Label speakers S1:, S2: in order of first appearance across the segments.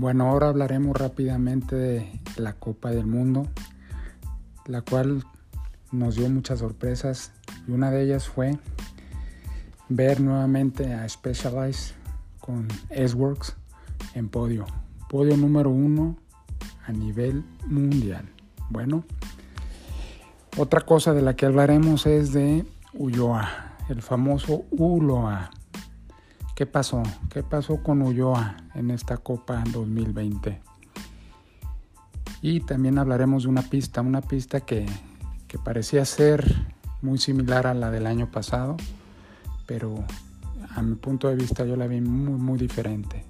S1: Bueno, ahora hablaremos rápidamente de la Copa del Mundo, la cual nos dio muchas sorpresas y una de ellas fue ver nuevamente a Specialized con S-Works en podio, podio número uno a nivel mundial. Bueno, otra cosa de la que hablaremos es de Ulloa, el famoso Uloa. ¿Qué pasó? ¿Qué pasó con Ulloa en esta Copa 2020? Y también hablaremos de una pista, una pista que, parecía ser muy similar a la del año pasado, pero a mi punto de vista yo la vi muy, muy diferente.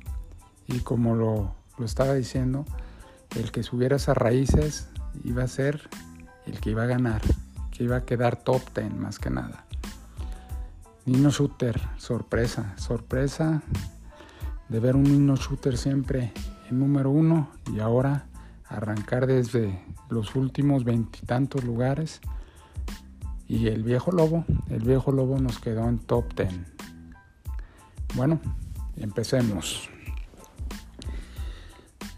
S1: Y como lo, estaba diciendo, el que subiera esas raíces iba a ser el que iba a ganar, que iba a quedar top 10 más que nada. Nino Shooter, sorpresa, sorpresa de ver un Nino Shooter siempre en número uno y ahora arrancar desde los últimos veintitantos lugares. Y el viejo lobo, el viejo lobo nos quedó en top 10. Bueno, empecemos.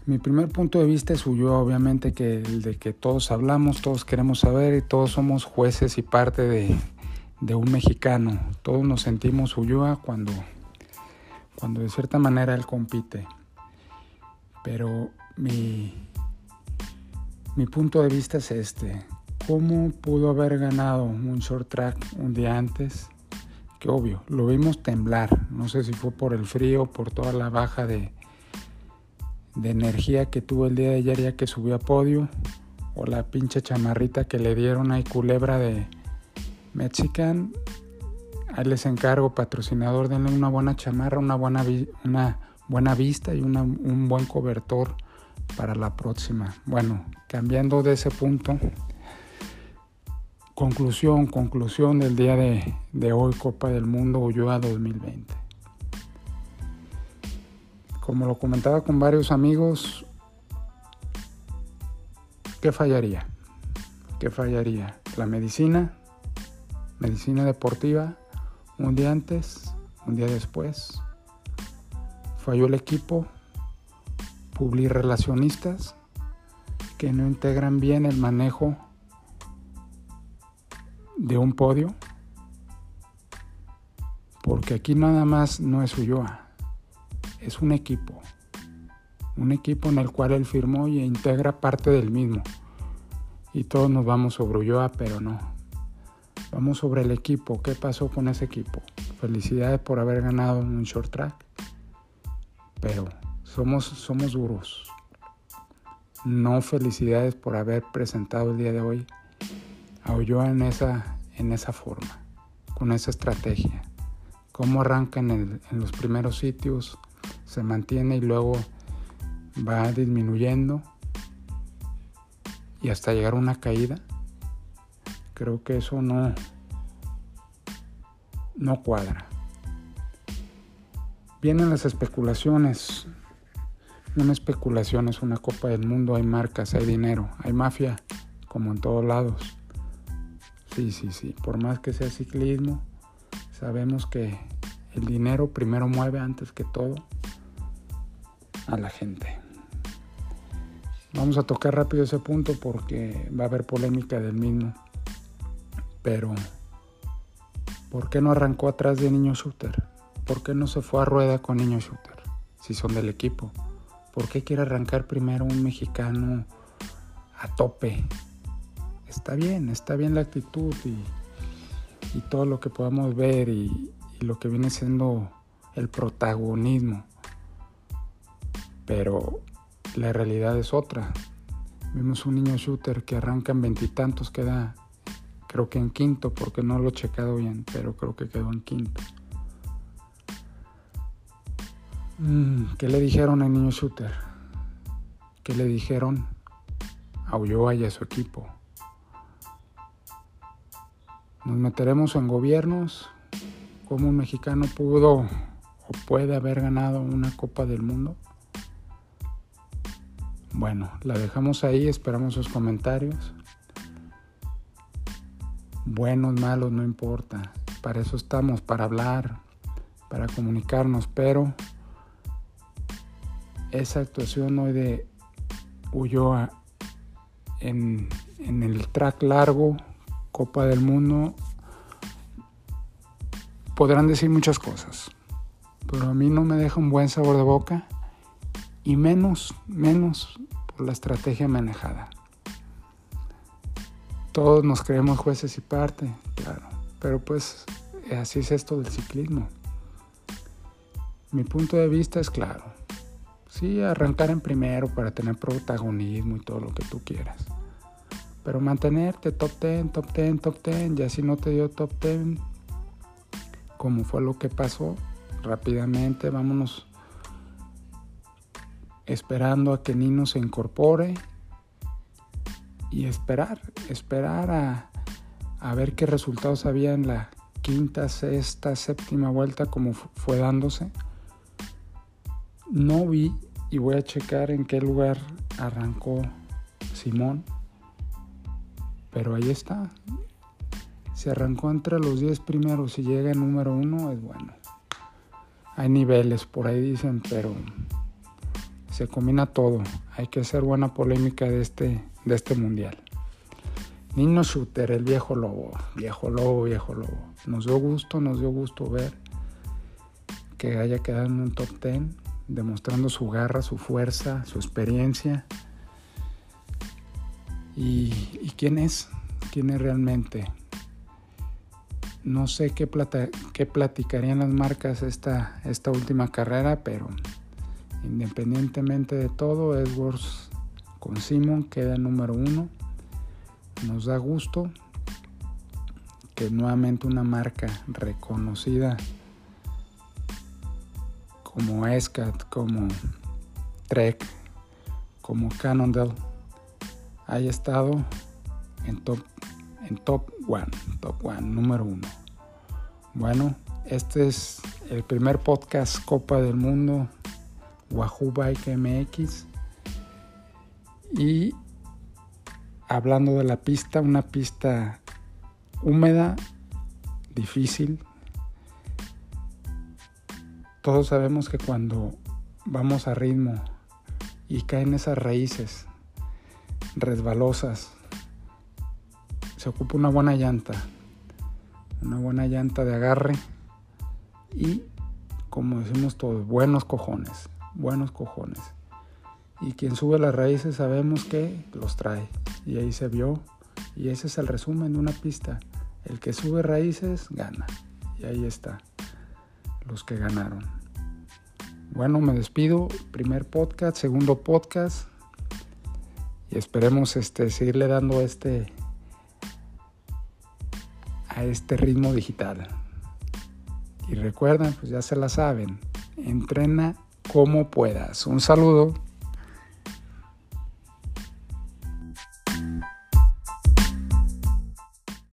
S1: Mi primer punto de vista es suyo, obviamente, que el de que todos hablamos, todos queremos saber y todos somos jueces y parte de, de un mexicano. Todos nos sentimos Ulloa cuando, cuando de cierta manera él compite. Pero mi, mi punto de vista es este. ¿Cómo pudo haber ganado un short track un día antes? Que obvio, lo vimos temblar. No sé si fue por el frío, por toda la baja de, de energía que tuvo el día de ayer ya que subió a podio. O la pinche chamarrita que le dieron ahí culebra de, Mexican, ahí les encargo, patrocinador, denle una buena chamarra, una buena, una buena vista y un buen cobertor para la próxima. Bueno, cambiando de ese punto, conclusión, conclusión del día de, de hoy, Copa del Mundo Ulloa 2020. Como lo comentaba con varios amigos, ¿qué fallaría? ¿Qué fallaría? ¿La medicina? Medicina deportiva, un día antes, un día después. Falló el equipo, relacionistas que no integran bien el manejo de un podio, porque aquí nada más no es Ulloa, es un equipo, un equipo en el cual él firmó y integra parte del mismo. Y todos nos vamos sobre Ulloa, pero no, Vamos sobre el equipo. ¿Qué pasó con ese equipo? Felicidades por haber ganado un short track. Pero somos, somos duros. No felicidades por haber presentado el día de hoy a Ulloa en esa, en esa forma, con esa estrategia. Cómo arranca en, en los primeros sitios, se mantiene y luego va disminuyendo y hasta llegar a una caída Creo que eso no, no cuadra. Vienen las especulaciones. Una especulación es una copa del mundo, hay marcas, hay dinero, hay mafia, como en todos lados. Sí, sí, sí. Por más que sea ciclismo, sabemos que el dinero primero mueve antes que todo a la gente. Vamos a tocar rápido ese punto porque va a haber polémica del mismo. Pero, ¿por qué no arrancó atrás de Niño Shooter? ¿Por qué no se fue a rueda con Niño Shooter? Si son del equipo. ¿Por qué quiere arrancar primero un mexicano a tope? Está bien, está bien la actitud y, todo lo que podamos ver y, y lo que viene siendo el protagonismo. Pero la realidad es otra. Vimos un niño shooter que arranca en veintitantos, queda creo que en quinto, porque no lo he checado bien, pero creo que quedó en quinto. Mm, ¿Qué le dijeron al niño shooter? ¿Qué le dijeron a Ulloa y a su equipo? Nos meteremos en gobiernos. ¿Cómo un mexicano pudo o puede haber ganado una Copa del Mundo? Bueno, la dejamos ahí, esperamos sus comentarios buenos, malos, no importa. Para eso estamos, para hablar, para comunicarnos, pero esa actuación hoy de Ulloa en, en el track largo, Copa del Mundo, podrán decir muchas cosas, pero a mí no me deja un buen sabor de boca y menos, menos por la estrategia manejada. Todos nos creemos jueces y parte, claro, pero pues así es esto del ciclismo. Mi punto de vista es claro. Sí, arrancar en primero para tener protagonismo y todo lo que tú quieras. Pero mantenerte top 10, top 10, top 10, ya si no te dio top 10, como fue lo que pasó, rápidamente vámonos esperando a que Nino se incorpore y esperar, esperar a, a ver qué resultados había en la quinta, sexta, séptima vuelta como fue dándose. No vi y voy a checar en qué lugar arrancó Simón, pero ahí está. Si arrancó entre los 10 primeros y llega en número 1, es bueno. Hay niveles, por ahí dicen, pero se combina todo. Hay que hacer buena polémica de este, de este mundial. Nino Shooter, el viejo lobo, viejo lobo, viejo lobo. Nos dio gusto, nos dio gusto ver que haya quedado en un top 10, demostrando su garra, su fuerza, su experiencia. ¿Y, quién es? ¿Quién es realmente? No sé qué, plata, qué platicarían las marcas esta, esta última carrera, pero independientemente de todo, Edwards con Simon queda número uno nos da gusto que nuevamente una marca reconocida como ESCAT, como Trek, como Cannondale haya estado en top en top one, top one, número uno. Bueno, este es el primer podcast Copa del Mundo Wahoo Bike MX y hablando de la pista, una pista húmeda, difícil. Todos sabemos que cuando vamos a ritmo y caen esas raíces resbalosas, se ocupa una buena llanta, una buena llanta de agarre y, como decimos todos, buenos cojones, buenos cojones. Y quien sube las raíces sabemos que los trae. Y ahí se vio. Y ese es el resumen de una pista. El que sube raíces gana. Y ahí está. Los que ganaron. Bueno, me despido. Primer podcast, segundo podcast. Y esperemos este, seguirle dando este, a este ritmo digital. Y recuerden, pues ya se la saben. Entrena como puedas. Un saludo.